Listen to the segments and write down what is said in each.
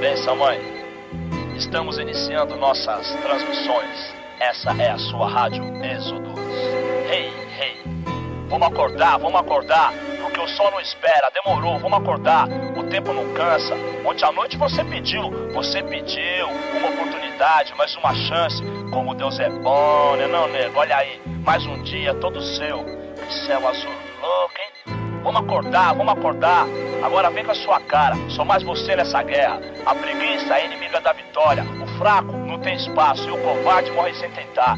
Benção, mãe. Estamos iniciando nossas transmissões. Essa é a sua rádio Êxodos. Hey, hey. Vamos acordar, vamos acordar. Porque o sol não espera, demorou, vamos acordar. O tempo não cansa. Ontem à noite você pediu, você pediu uma oportunidade, mais uma chance. Como Deus é bom, né, não, nego? Olha aí, mais um dia todo seu. Céu azul louco? Vamos acordar, vamos acordar. Agora vem com a sua cara. Sou mais você nessa guerra. A preguiça é inimiga da vitória. O fraco não tem espaço e o covarde morre sem tentar.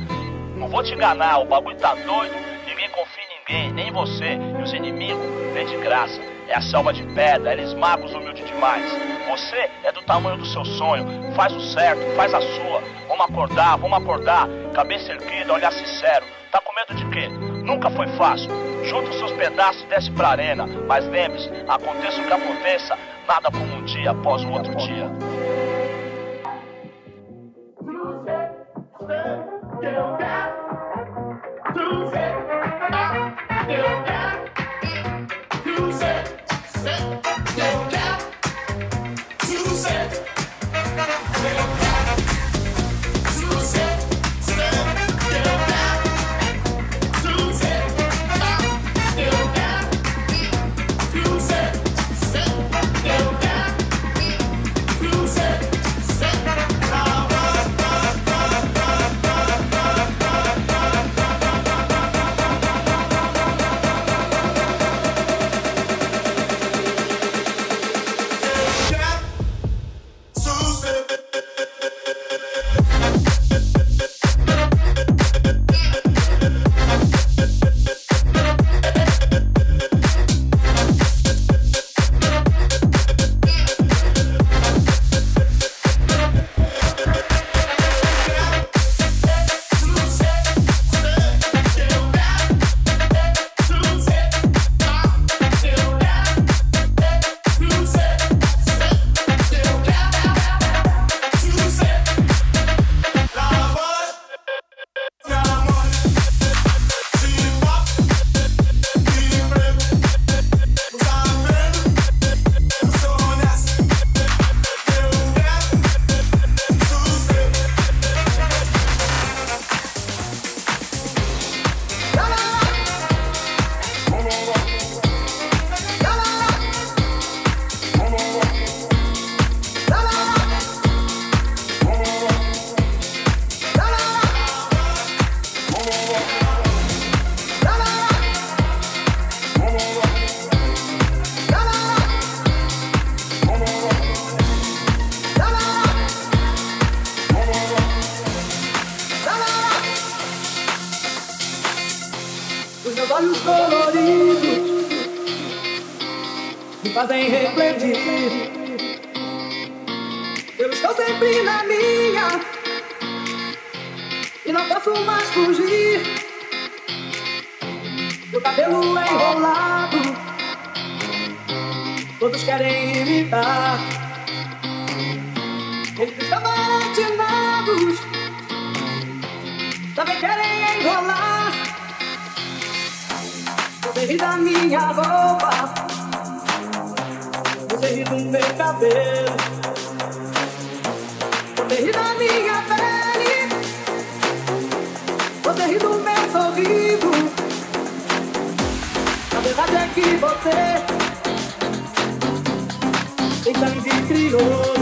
Não vou te enganar, o bagulho tá doido. Ninguém confia em ninguém, nem em você. E os inimigos vêm de graça. É a selva de pedra, eles magos humilde demais. Você é do tamanho do seu sonho. Faz o certo, faz a sua. Vamos acordar, vamos acordar. Cabeça erguida, olhar sincero. Tá com medo de quê? Nunca foi fácil. Junta os seus pedaços e desce pra arena. Mas lembre-se, aconteça o que aconteça, nada como um dia após o outro dia. Tem sangue de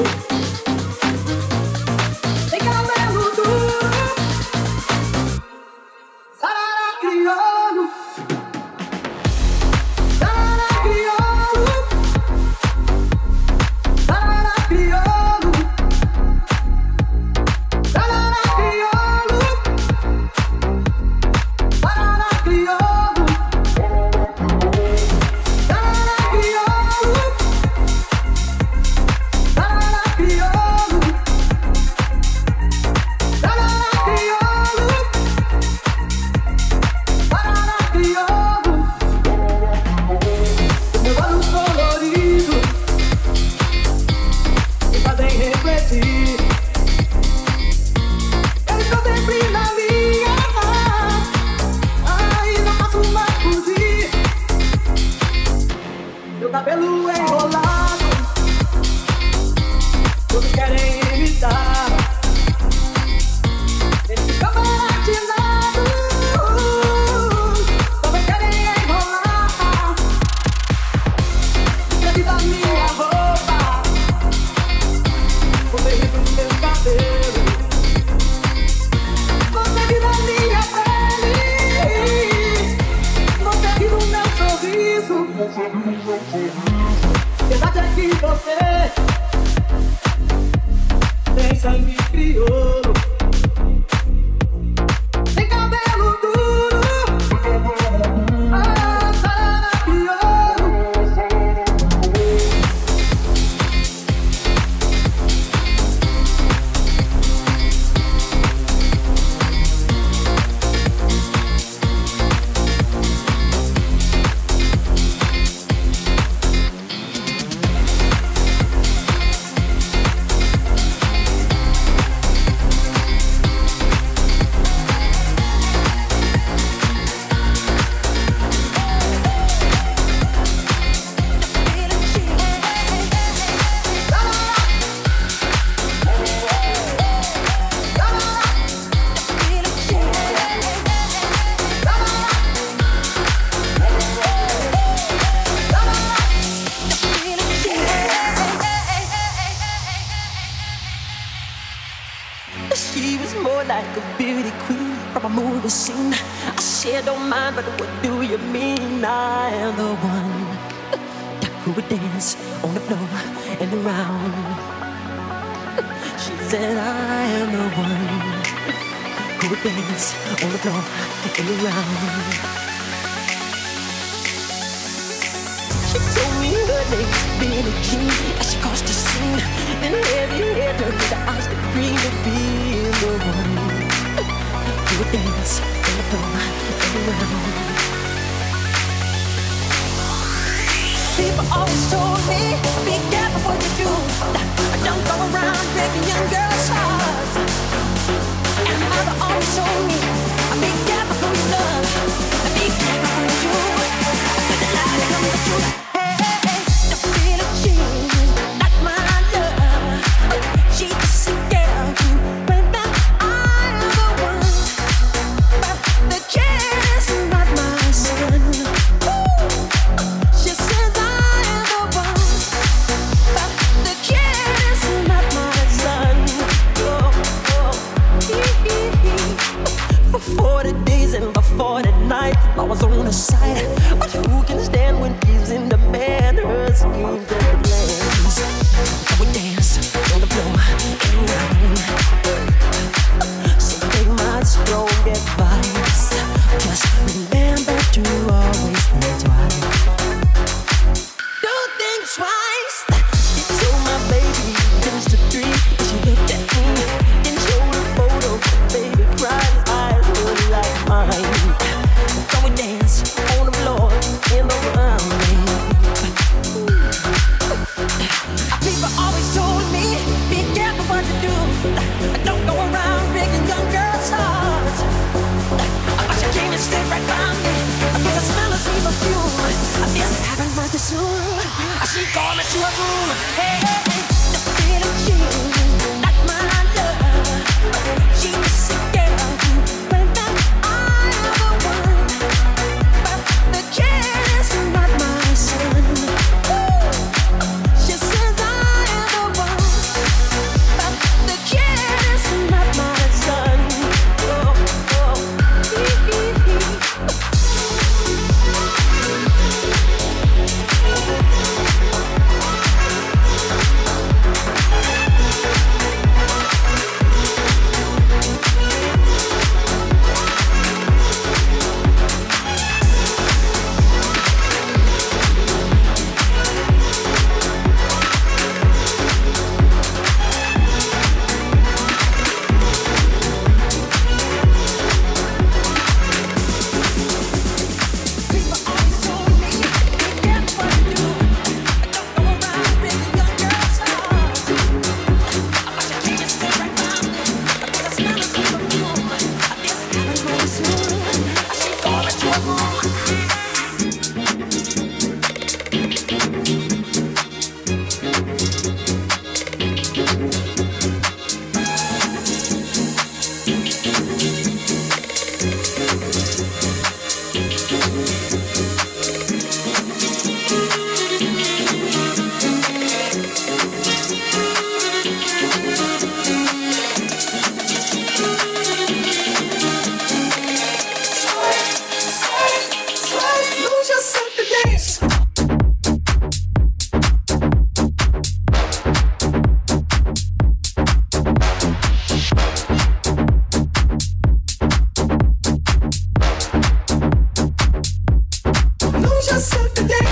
am the one who would dance on the floor and around. She said, I am the one who would dance on the floor and around. She told me her name's Billie Jean as she crossed the scene. Then heavy hair turned to eyes that dream of being the one who would dance on the floor and around. People always told me, be careful what you do. Don't go around breaking young girls' hearts. And mother always told me, be careful who you love. Be careful what you do. The light you.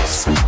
House.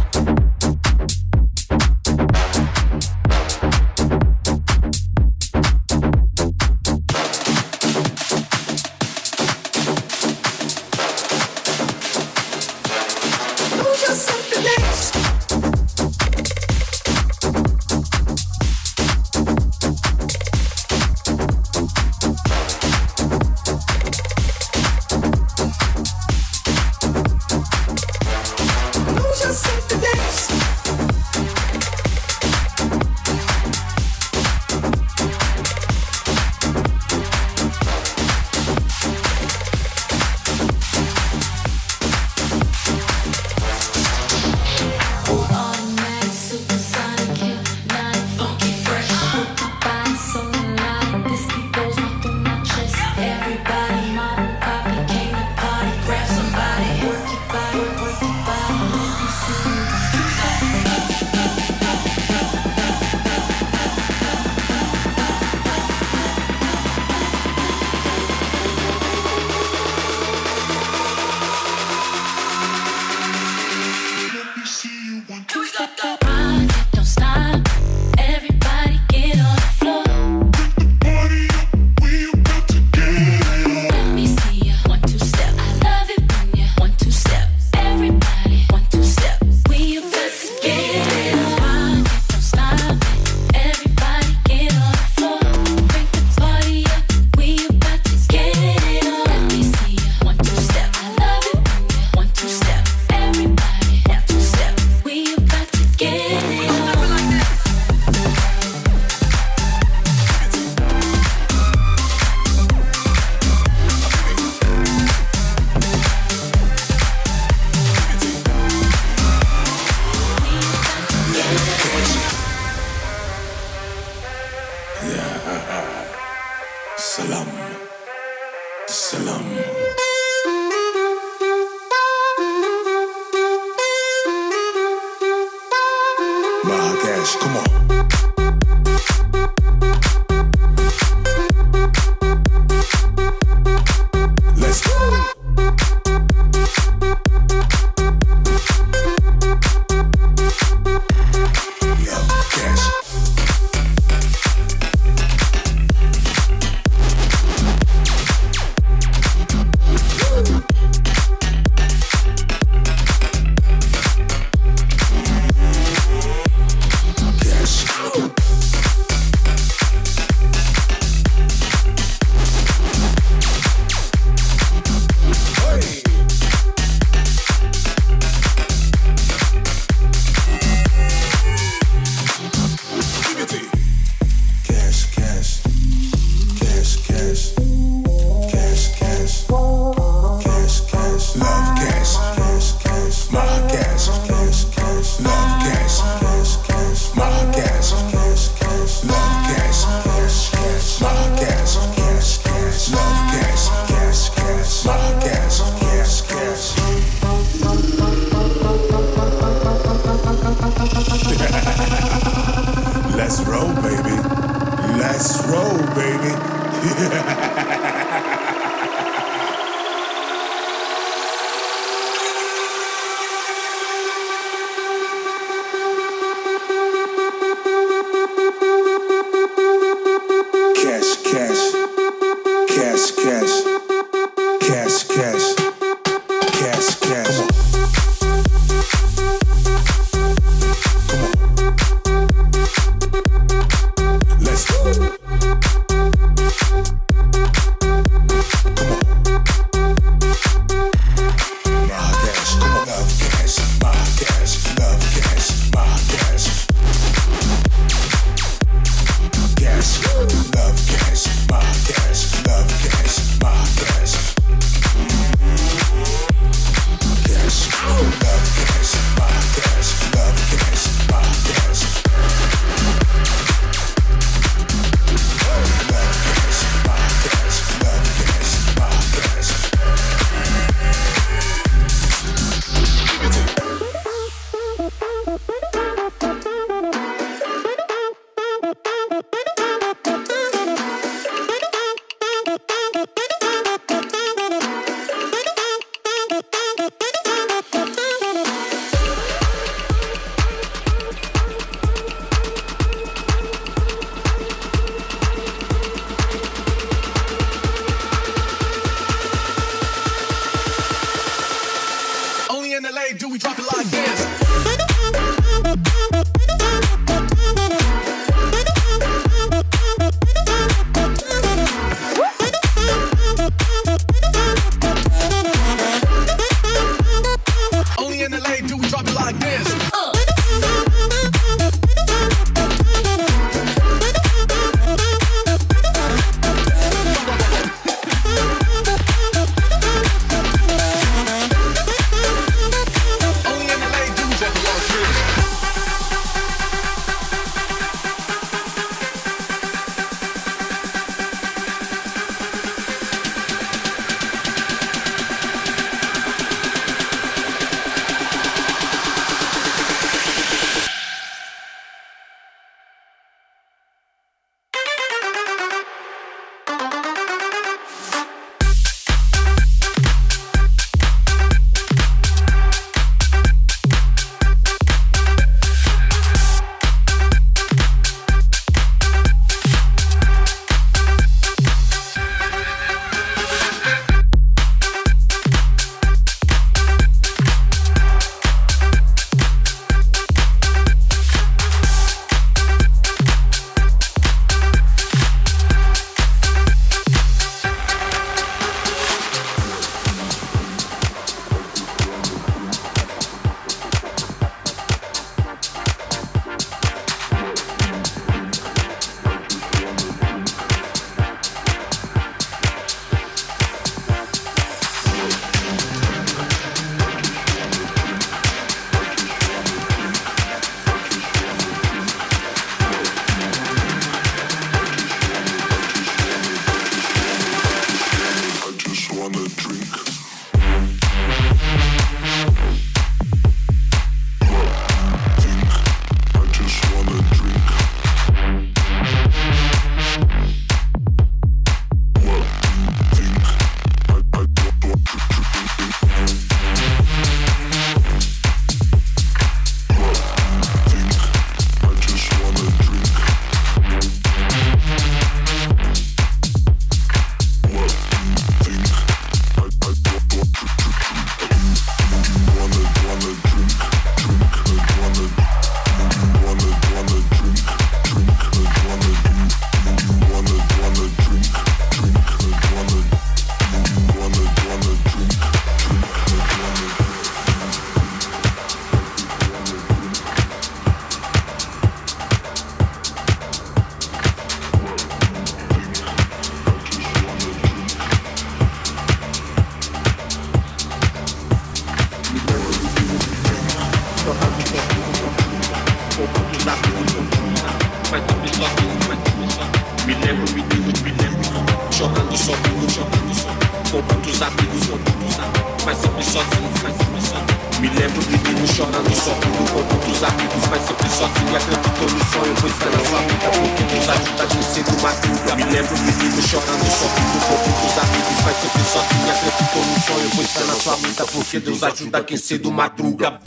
ajuda a aquecer do madruga.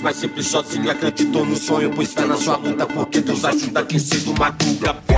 mas sempre sozinho acreditou no sonho. Pois fé na sua luta, porque Deus ajuda quem cedo madruga.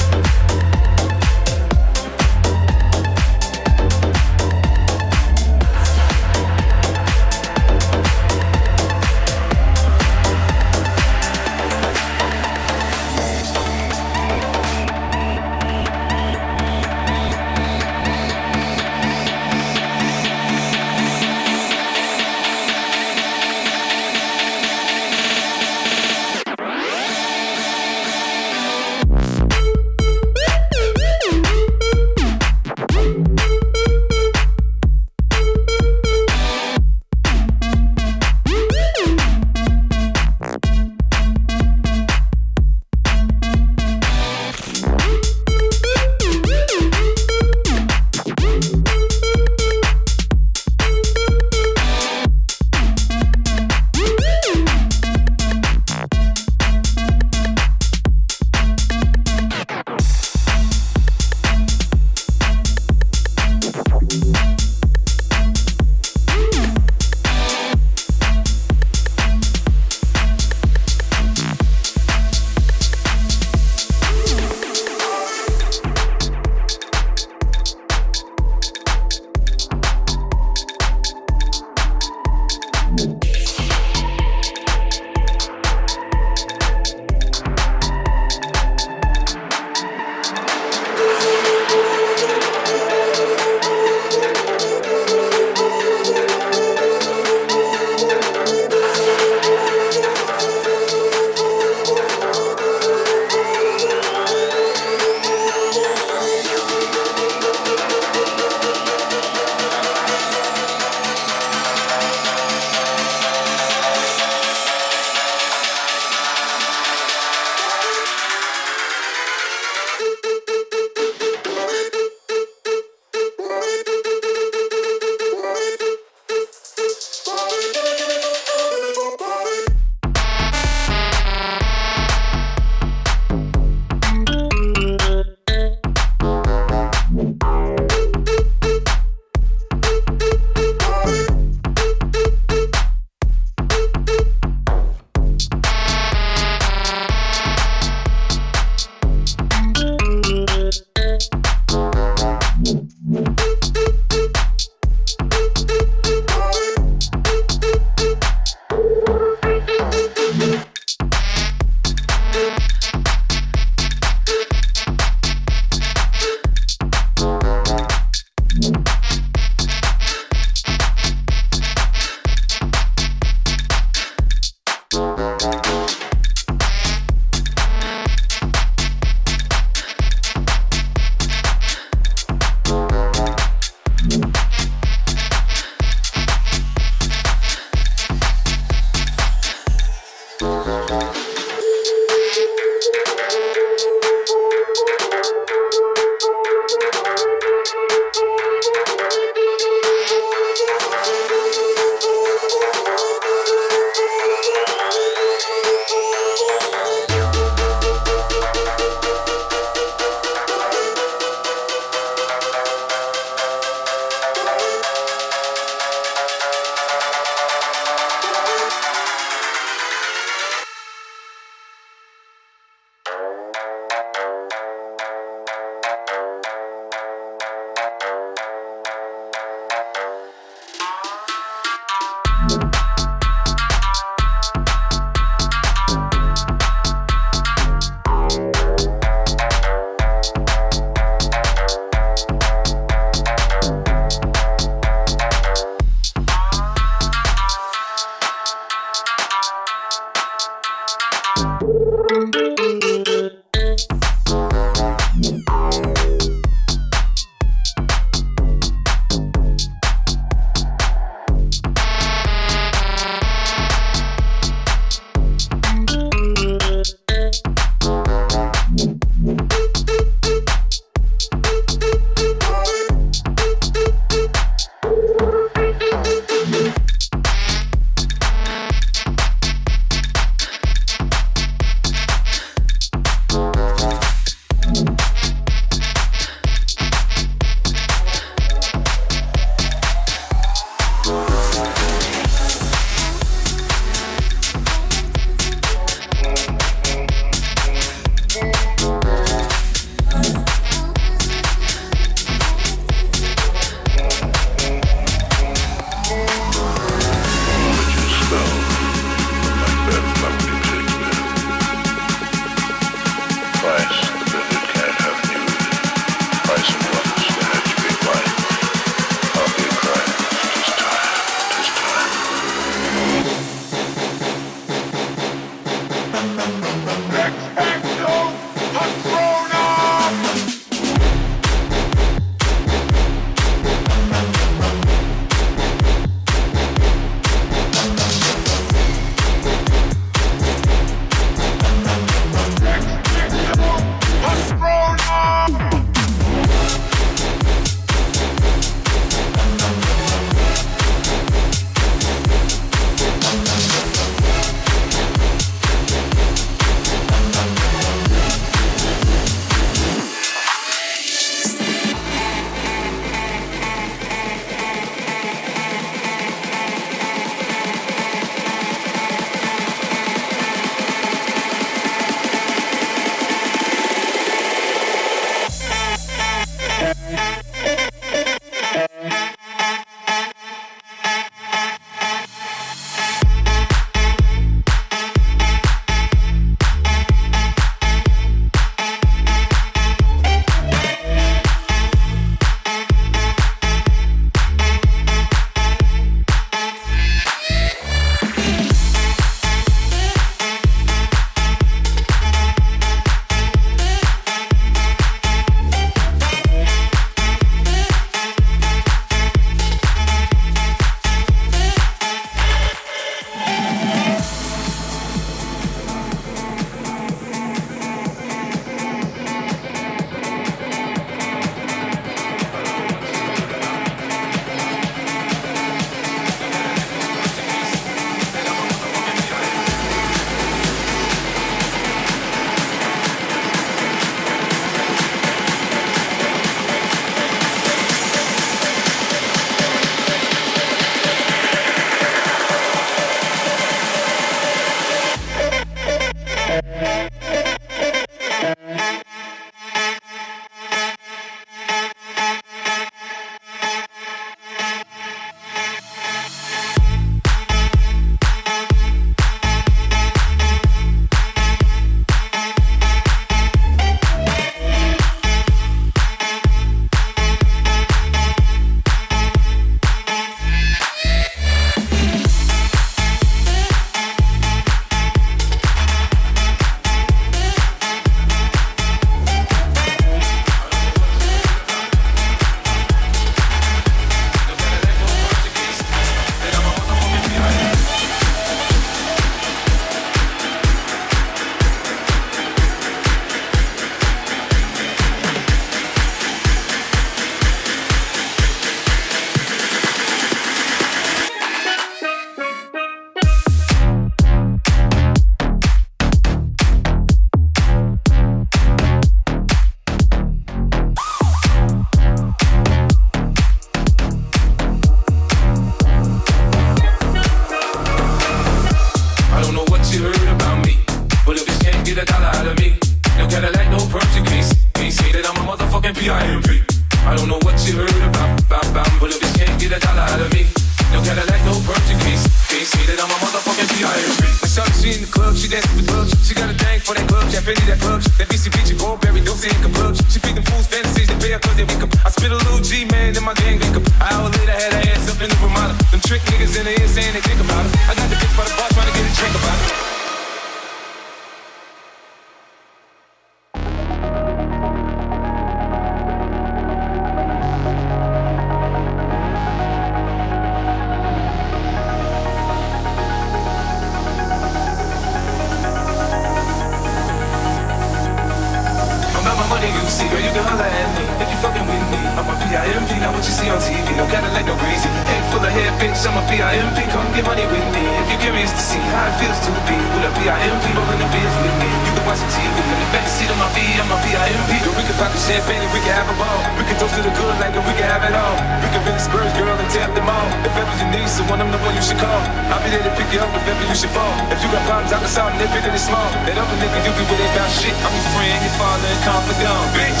tall. I'll be there to pick you up if ever you should fall. If you got problems, I can solve them, they bigger than small. That other nigga, you be with they about shit. I'm your friend, your father, and confidant, bitch.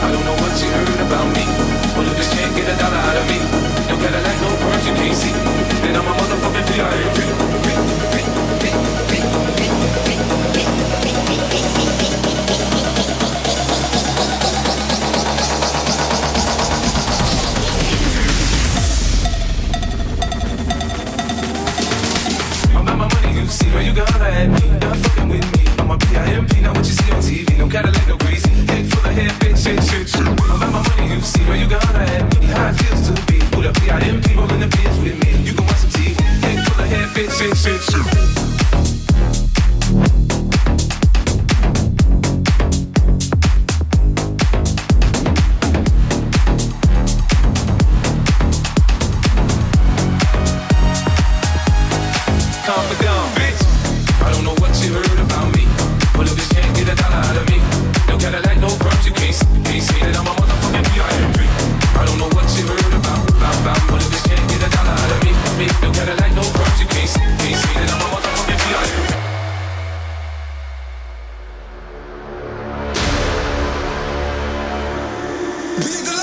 I don't know what you heard about me. Well, you just can't get a dollar out of me. No like no words, you can't see. Then I'm a motherfucking PRMP. Where you gonna at me, not fucking with me. I'm a PIMP, not what you see on TV. No Cadillac, no greasy. Head full of hair, bitch, shit, shit, shit. I'm at my money, you see. Where you gonna at me, how it feels to be. Put a PIMP, rolling the pins with me. You can watch some TV. Head full of hair, bitch, shit, shit, shit. Big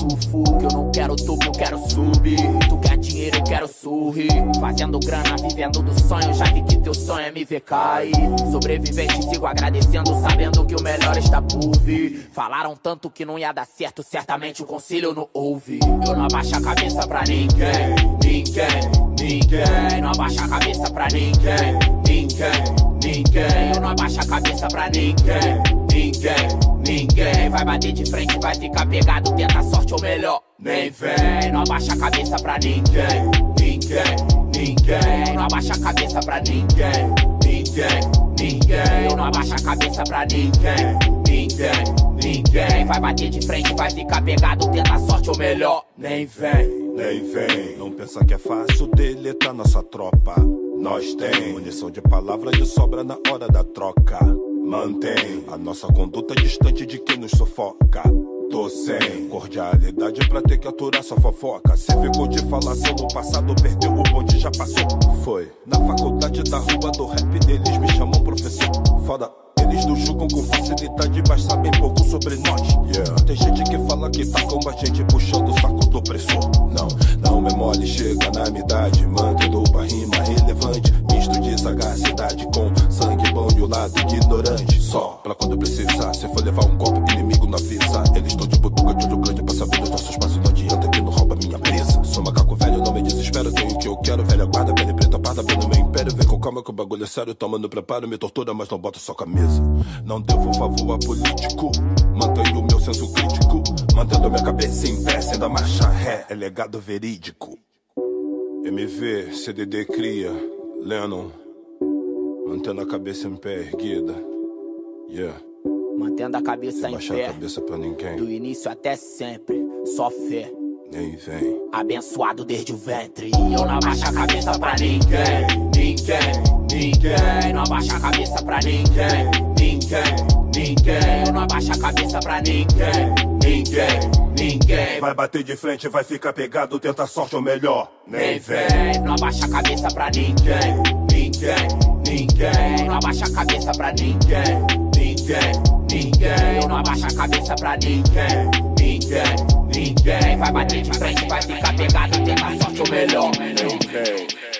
sufoco. Eu não quero tubo, eu quero subir. Tu quer dinheiro, eu quero sorrir. Fazendo grana, vivendo do sonho. Já vi que teu sonho é me ver cair. Sobrevivente, sigo agradecendo, sabendo que o melhor está por vir. Falaram tanto que não ia dar certo, certamente o conselho não ouve. Eu não abaixo a cabeça pra ninguém, ninguém, ninguém. Não abaixo a cabeça pra ninguém, ninguém, ninguém. Eu não abaixo a cabeça pra ninguém, ninguém. Ninguém vai bater de frente, vai ficar pegado, tenta sorte ou melhor. Nem vem, não abaixa a cabeça pra ninguém. Ninguém, ninguém. Não abaixa a cabeça pra ninguém. Ninguém, ninguém. Não abaixa a cabeça pra ninguém. Ninguém, ninguém. Vai bater de frente, vai ficar pegado, tenta sorte ou melhor. Nem vem. Nem vem, não pensa que é fácil deletar nossa tropa. Nós tem munição de palavra de sobra na hora da troca. Mantém a nossa conduta distante de quem nos sufoca. Tô sem cordialidade pra ter que aturar sua fofoca. Cê ficou de falação no passado, perdeu o bonde, já passou. Foi na faculdade da rua do rap deles, me chamam professor. Foda. Eles nos julgam com facilidade, mas sabem pouco sobre nós. Yeah. Tem gente que fala que tá com a gente puxando o saco do opressor. Não, não é mole, chega na minha idade, mantendo uma rima relevante. Misto de sagacidade com sangue bom e o lado ignorante. Só bagulho sério, toma no preparo, me tortura, mas não bota só camisa. Não devo favor a político, mantenho o meu senso crítico. Mantendo minha cabeça em pé, sendo a marcha ré, é legado verídico. MV, CDD cria, Lennon, mantendo a cabeça em pé erguida. Yeah, Mantendo a cabeça em baixar a pé. cabeça pra ninguém, Do início até sempre, só fé. nem vem. Abençoado desde o ventre. E eu não abaixo a cabeça pra ninguém. Ninguém, ninguém. Não abaixo a cabeça pra ninguém. Ninguém, ninguém. Não abaixo a cabeça pra ninguém. Ninguém, ninguém. Vai bater de frente, vai ficar pegado, tenta sorte ou melhor, Nem vem. Não abaixa a cabeça pra ninguém. Ninguém, ninguém. Não abaixa a cabeça pra ninguém. Ninguém, ninguém. Não abaixo a cabeça pra ninguém. Ninguém, ninguém. Vai bater de frente, vai ficar pegado, tenta sorte ou melhor. Vem.